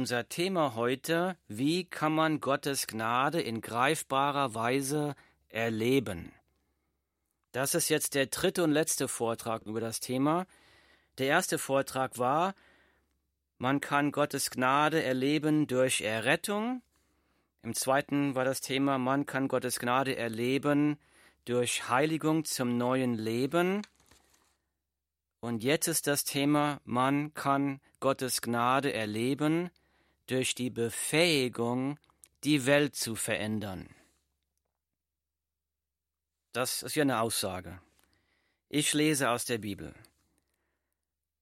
Unser Thema heute, wie kann man Gottes Gnade in greifbarer Weise erleben? Das ist jetzt der dritte und letzte Vortrag über das Thema. Der erste Vortrag war, man kann Gottes Gnade erleben durch Errettung. Im zweiten war das Thema, man kann Gottes Gnade erleben durch Heiligung zum neuen Leben. Und jetzt ist das Thema, man kann Gottes Gnade erleben durch die Befähigung, die Welt zu verändern. Das ist ja eine Aussage. Ich lese aus der Bibel.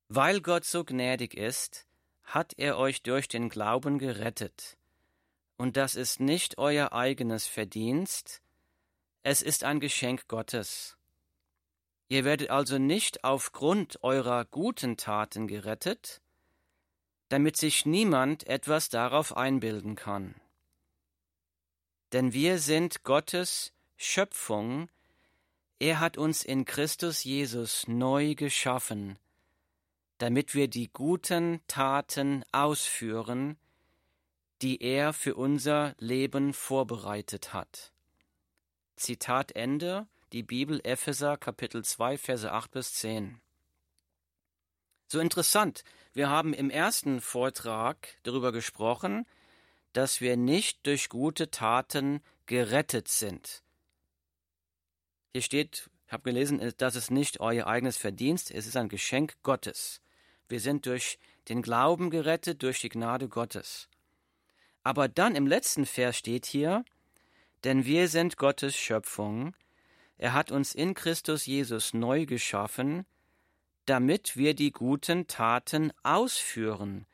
Weil Gott so gnädig ist, hat er euch durch den Glauben gerettet. Und das ist nicht euer eigenes Verdienst, es ist ein Geschenk Gottes. Ihr werdet also nicht aufgrund eurer guten Taten gerettet, damit sich niemand etwas darauf einbilden kann. Denn wir sind Gottes Schöpfung, er hat uns in Christus Jesus neu geschaffen, damit wir die guten Taten ausführen, die er für unser Leben vorbereitet hat. Zitat Ende die Bibel Epheser Kapitel 2 Verse 8 bis 10. So interessant, wir haben im ersten Vortrag darüber gesprochen, dass wir nicht durch gute Taten gerettet sind. Hier steht, ich habe gelesen, dass es nicht euer eigenes Verdienst, es ist ein Geschenk Gottes. Wir sind durch den Glauben gerettet, durch die Gnade Gottes. Aber dann im letzten Vers steht hier, denn wir sind Gottes Schöpfung, er hat uns in Christus Jesus neu geschaffen, damit wir die guten Taten ausführen,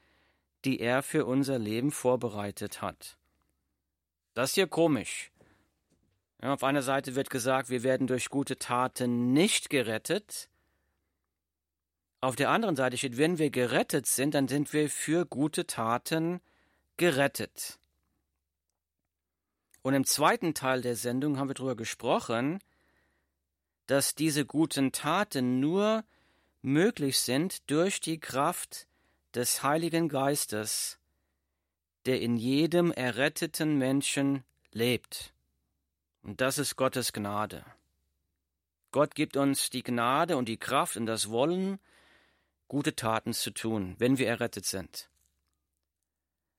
die er für unser Leben vorbereitet hat. Das ist hier komisch. Ja, auf einer Seite wird gesagt, wir werden durch gute Taten nicht gerettet. Auf der anderen Seite steht, wenn wir gerettet sind, dann sind wir für gute Taten gerettet. Und im zweiten Teil der Sendung haben wir darüber gesprochen, dass diese guten Taten nur möglich sind durch die Kraft des Heiligen Geistes, der in jedem erretteten Menschen lebt. Und das ist Gottes Gnade. Gott gibt uns die Gnade und die Kraft und das Wollen, gute Taten zu tun, wenn wir errettet sind.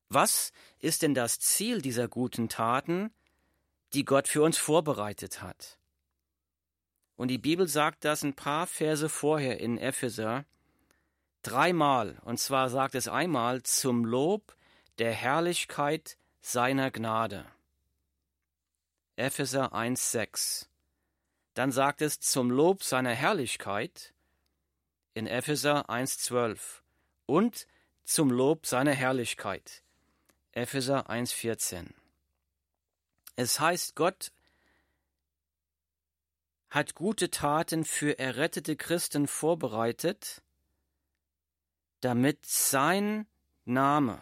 Was ist denn das Ziel dieser guten Taten, die Gott für uns vorbereitet hat? Und die Bibel sagt das ein paar Verse vorher in Epheser dreimal. Und zwar sagt es einmal zum Lob der Herrlichkeit seiner Gnade. Epheser 1,6. Dann sagt es zum Lob seiner Herrlichkeit in Epheser 1,12 und zum Lob seiner Herrlichkeit. Epheser 1,14. Es heißt, Gott hat gute Taten für errettete Christen vorbereitet, damit sein Name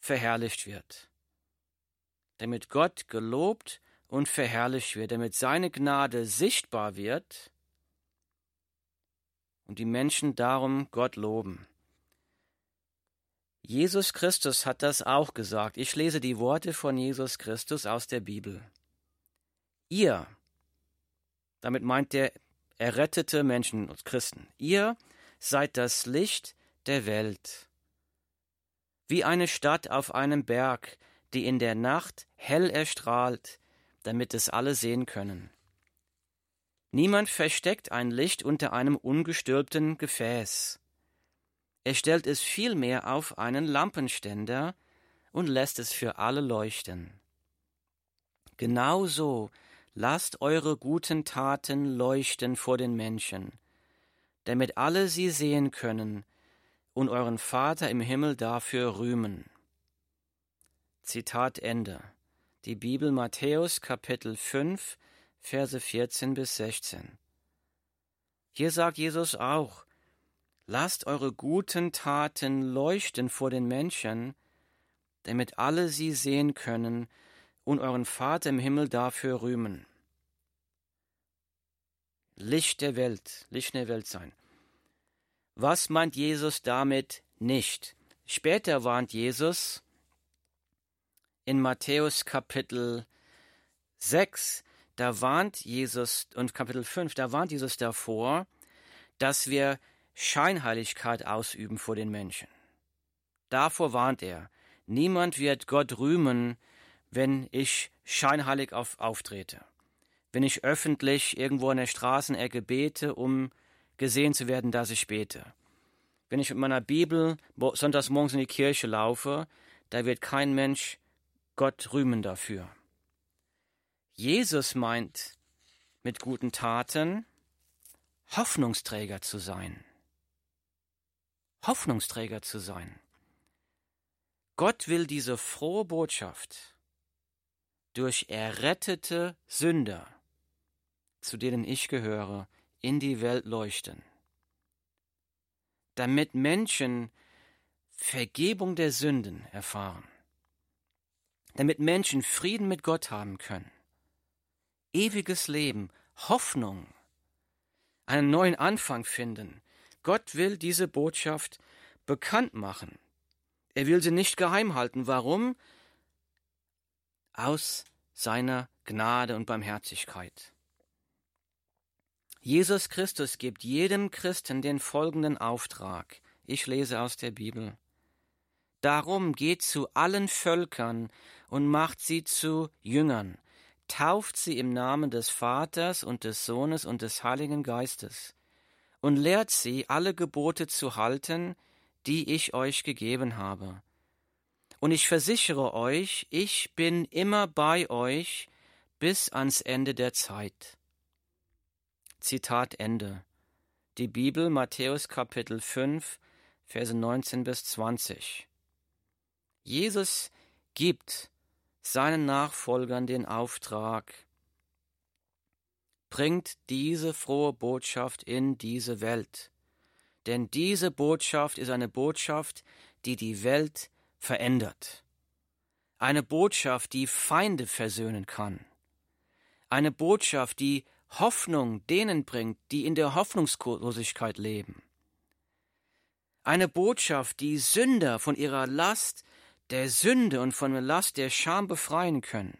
verherrlicht wird, damit Gott gelobt und verherrlicht wird, damit seine Gnade sichtbar wird und die Menschen darum Gott loben. Jesus Christus hat das auch gesagt. Ich lese die Worte von Jesus Christus aus der Bibel. Ihr, damit meint der errettete Menschen und Christen. Ihr seid das Licht der Welt. Wie eine Stadt auf einem Berg, die in der Nacht hell erstrahlt, damit es alle sehen können. Niemand versteckt ein Licht unter einem ungestülpten Gefäß. Er stellt es vielmehr auf einen Lampenständer und lässt es für alle leuchten. Genauso Lasst eure guten Taten leuchten vor den Menschen, damit alle sie sehen können und euren Vater im Himmel dafür rühmen. Zitat Ende. Die Bibel Matthäus Kapitel 5, Verse 14 bis 16. Hier sagt Jesus auch, Lasst eure guten Taten leuchten vor den Menschen, damit alle sie sehen können und euren Vater im Himmel dafür rühmen. Licht der Welt, Licht der Welt sein. Was meint Jesus damit nicht? Später warnt Jesus in Matthäus Kapitel 6, da warnt Jesus, und Kapitel 5, da warnt Jesus davor, dass wir Scheinheiligkeit ausüben vor den Menschen. Davor warnt er. Niemand wird Gott rühmen, wenn ich scheinheilig auf, auftrete. Wenn ich öffentlich irgendwo in der Straßenecke bete, um gesehen zu werden, dass ich bete. Wenn ich mit meiner Bibel sonntags morgens in die Kirche laufe, da wird kein Mensch Gott rühmen dafür. Jesus meint mit guten Taten Hoffnungsträger zu sein. Hoffnungsträger zu sein. Gott will diese frohe Botschaft durch errettete Sünder, zu denen ich gehöre, in die Welt leuchten, damit Menschen Vergebung der Sünden erfahren, damit Menschen Frieden mit Gott haben können, ewiges Leben, Hoffnung, einen neuen Anfang finden. Gott will diese Botschaft bekannt machen. Er will sie nicht geheim halten. Warum? Aus seiner Gnade und Barmherzigkeit. Jesus Christus gibt jedem Christen den folgenden Auftrag. Ich lese aus der Bibel. Darum geht zu allen Völkern und macht sie zu Jüngern, tauft sie im Namen des Vaters und des Sohnes und des Heiligen Geistes und lehrt sie, alle Gebote zu halten, die ich euch gegeben habe. Und ich versichere euch, ich bin immer bei euch bis ans Ende der Zeit. Zitat Ende. Die Bibel Matthäus Kapitel 5, Verse 19 bis 20. Jesus gibt seinen Nachfolgern den Auftrag, bringt diese frohe Botschaft in diese Welt. Denn diese Botschaft ist eine Botschaft, die die Welt verändert. Eine Botschaft, die Feinde versöhnen kann. Eine Botschaft, die Hoffnung denen bringt, die in der Hoffnungslosigkeit leben. Eine Botschaft, die Sünder von ihrer Last der Sünde und von der Last der Scham befreien können.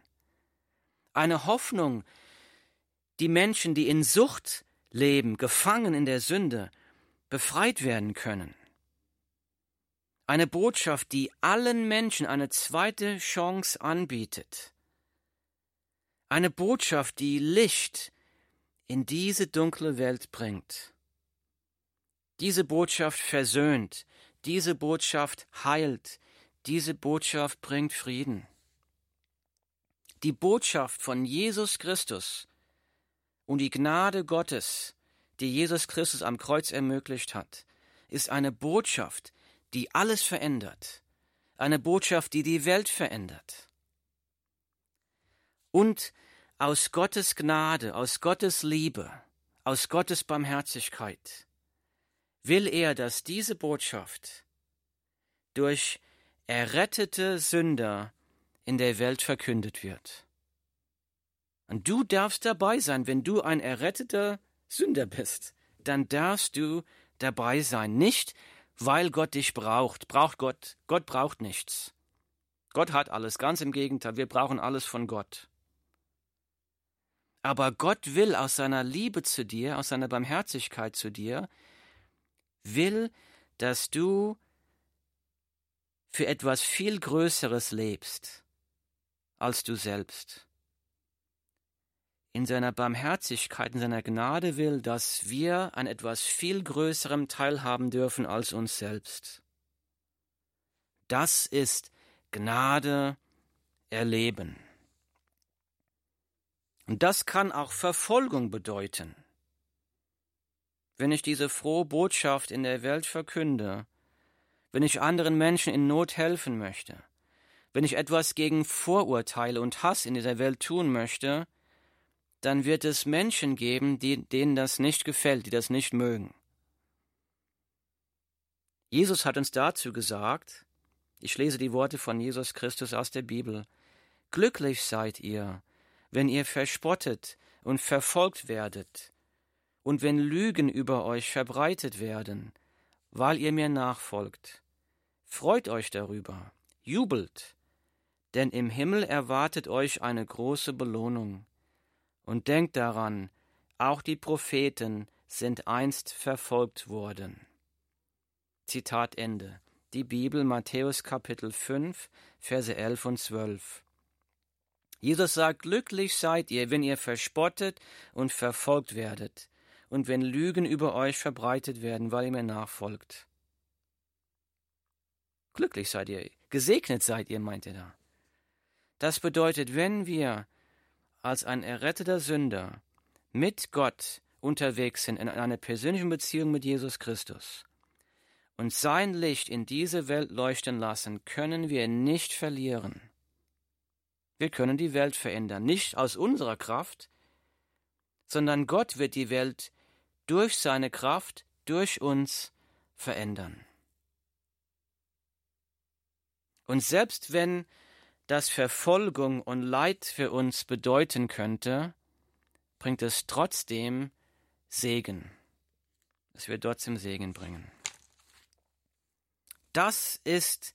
Eine Hoffnung, die Menschen, die in Sucht leben, gefangen in der Sünde, befreit werden können. Eine Botschaft, die allen Menschen eine zweite Chance anbietet. Eine Botschaft, die Licht in diese dunkle Welt bringt. Diese Botschaft versöhnt, diese Botschaft heilt, diese Botschaft bringt Frieden. Die Botschaft von Jesus Christus und die Gnade Gottes, die Jesus Christus am Kreuz ermöglicht hat, ist eine Botschaft, die alles verändert, eine Botschaft, die die Welt verändert. Und aus Gottes Gnade, aus Gottes Liebe, aus Gottes Barmherzigkeit will er, dass diese Botschaft durch errettete Sünder in der Welt verkündet wird. Und du darfst dabei sein, wenn du ein erretteter Sünder bist, dann darfst du dabei sein, nicht weil Gott dich braucht. Braucht Gott, Gott braucht nichts. Gott hat alles, ganz im Gegenteil, wir brauchen alles von Gott. Aber Gott will aus seiner Liebe zu dir, aus seiner Barmherzigkeit zu dir, will, dass du für etwas viel Größeres lebst als du selbst. In seiner Barmherzigkeit, in seiner Gnade will, dass wir an etwas viel Größerem teilhaben dürfen als uns selbst. Das ist Gnade erleben. Und das kann auch Verfolgung bedeuten. Wenn ich diese frohe Botschaft in der Welt verkünde, wenn ich anderen Menschen in Not helfen möchte, wenn ich etwas gegen Vorurteile und Hass in dieser Welt tun möchte, dann wird es Menschen geben, die, denen das nicht gefällt, die das nicht mögen. Jesus hat uns dazu gesagt, ich lese die Worte von Jesus Christus aus der Bibel, Glücklich seid ihr, wenn ihr verspottet und verfolgt werdet, und wenn Lügen über euch verbreitet werden, weil ihr mir nachfolgt. Freut euch darüber, jubelt, denn im Himmel erwartet euch eine große Belohnung. Und denkt daran, auch die Propheten sind einst verfolgt worden. Zitat Ende. Die Bibel Matthäus Kapitel 5, Verse 11 und 12. Jesus sagt, glücklich seid ihr, wenn ihr verspottet und verfolgt werdet und wenn Lügen über euch verbreitet werden, weil ihr mir nachfolgt. Glücklich seid ihr, gesegnet seid ihr, meint er da. Das bedeutet, wenn wir als ein erretteter Sünder mit Gott unterwegs sind in einer persönlichen Beziehung mit Jesus Christus und sein Licht in diese Welt leuchten lassen, können wir nicht verlieren. Wir können die Welt verändern, nicht aus unserer Kraft, sondern Gott wird die Welt durch seine Kraft, durch uns verändern. Und selbst wenn das Verfolgung und Leid für uns bedeuten könnte, bringt es trotzdem Segen. Es wird trotzdem Segen bringen. Das ist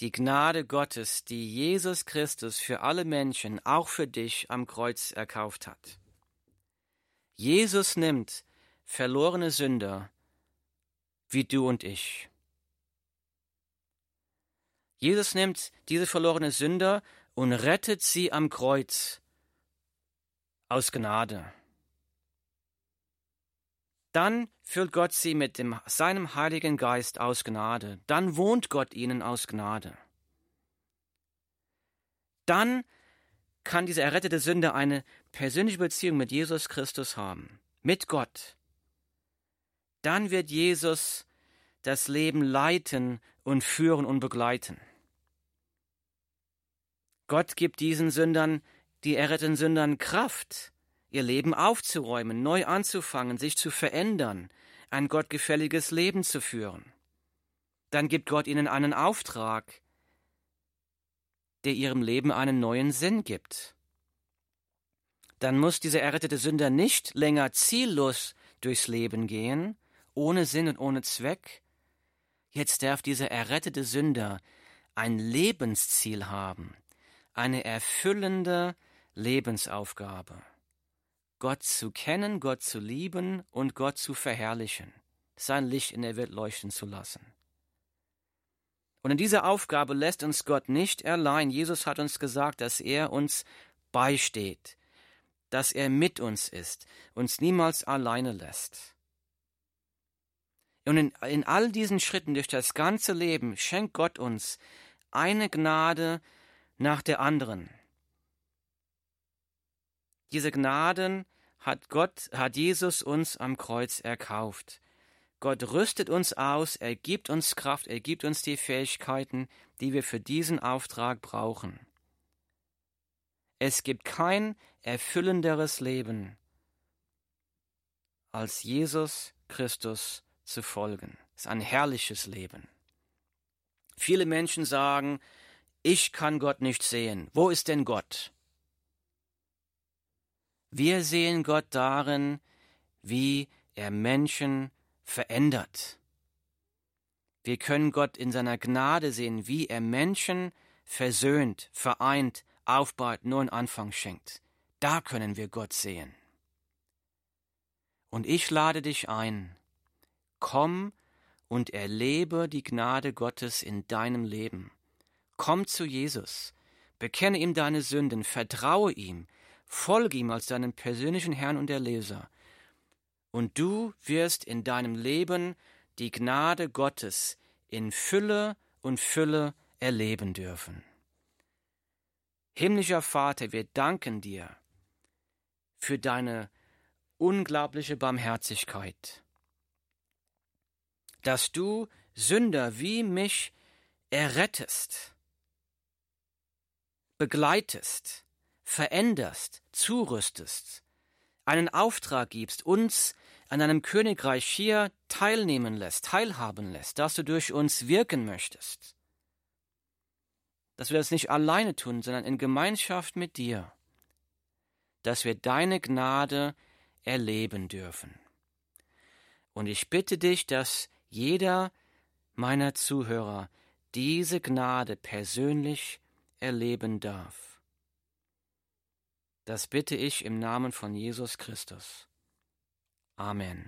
die Gnade Gottes, die Jesus Christus für alle Menschen, auch für dich, am Kreuz erkauft hat. Jesus nimmt verlorene Sünder wie du und ich. Jesus nimmt diese verlorene Sünder und rettet sie am Kreuz aus Gnade. Dann füllt Gott sie mit dem, seinem Heiligen Geist aus Gnade. Dann wohnt Gott ihnen aus Gnade. Dann kann dieser errettete Sünder eine persönliche Beziehung mit Jesus Christus haben, mit Gott. Dann wird Jesus das Leben leiten und führen und begleiten. Gott gibt diesen Sündern, die erretteten Sündern Kraft, ihr Leben aufzuräumen, neu anzufangen, sich zu verändern, ein gottgefälliges Leben zu führen. Dann gibt Gott ihnen einen Auftrag, der ihrem Leben einen neuen Sinn gibt. Dann muss dieser errettete Sünder nicht länger ziellos durchs Leben gehen, ohne Sinn und ohne Zweck. Jetzt darf dieser errettete Sünder ein Lebensziel haben, eine erfüllende Lebensaufgabe. Gott zu kennen, Gott zu lieben und Gott zu verherrlichen, sein Licht in der Welt leuchten zu lassen. Und in dieser Aufgabe lässt uns Gott nicht allein. Jesus hat uns gesagt, dass er uns beisteht, dass er mit uns ist, uns niemals alleine lässt. Und in, in all diesen Schritten durch das ganze Leben schenkt Gott uns eine Gnade, nach der anderen. Diese Gnaden hat Gott, hat Jesus uns am Kreuz erkauft. Gott rüstet uns aus, er gibt uns Kraft, er gibt uns die Fähigkeiten, die wir für diesen Auftrag brauchen. Es gibt kein erfüllenderes Leben, als Jesus Christus zu folgen. Es ist ein herrliches Leben. Viele Menschen sagen, ich kann Gott nicht sehen. Wo ist denn Gott? Wir sehen Gott darin, wie er Menschen verändert. Wir können Gott in seiner Gnade sehen, wie er Menschen versöhnt, vereint, aufbaut, neuen Anfang schenkt. Da können wir Gott sehen. Und ich lade dich ein, komm und erlebe die Gnade Gottes in deinem Leben. Komm zu Jesus, bekenne ihm deine Sünden, vertraue ihm, folge ihm als deinen persönlichen Herrn und Erlöser. Und du wirst in deinem Leben die Gnade Gottes in Fülle und Fülle erleben dürfen. Himmlischer Vater, wir danken dir für deine unglaubliche Barmherzigkeit, dass du Sünder wie mich errettest begleitest, veränderst, zurüstest, einen Auftrag gibst, uns an einem Königreich hier teilnehmen lässt, teilhaben lässt, dass du durch uns wirken möchtest. Dass wir das nicht alleine tun, sondern in Gemeinschaft mit dir. Dass wir deine Gnade erleben dürfen. Und ich bitte dich, dass jeder meiner Zuhörer diese Gnade persönlich erleben darf. Das bitte ich im Namen von Jesus Christus. Amen.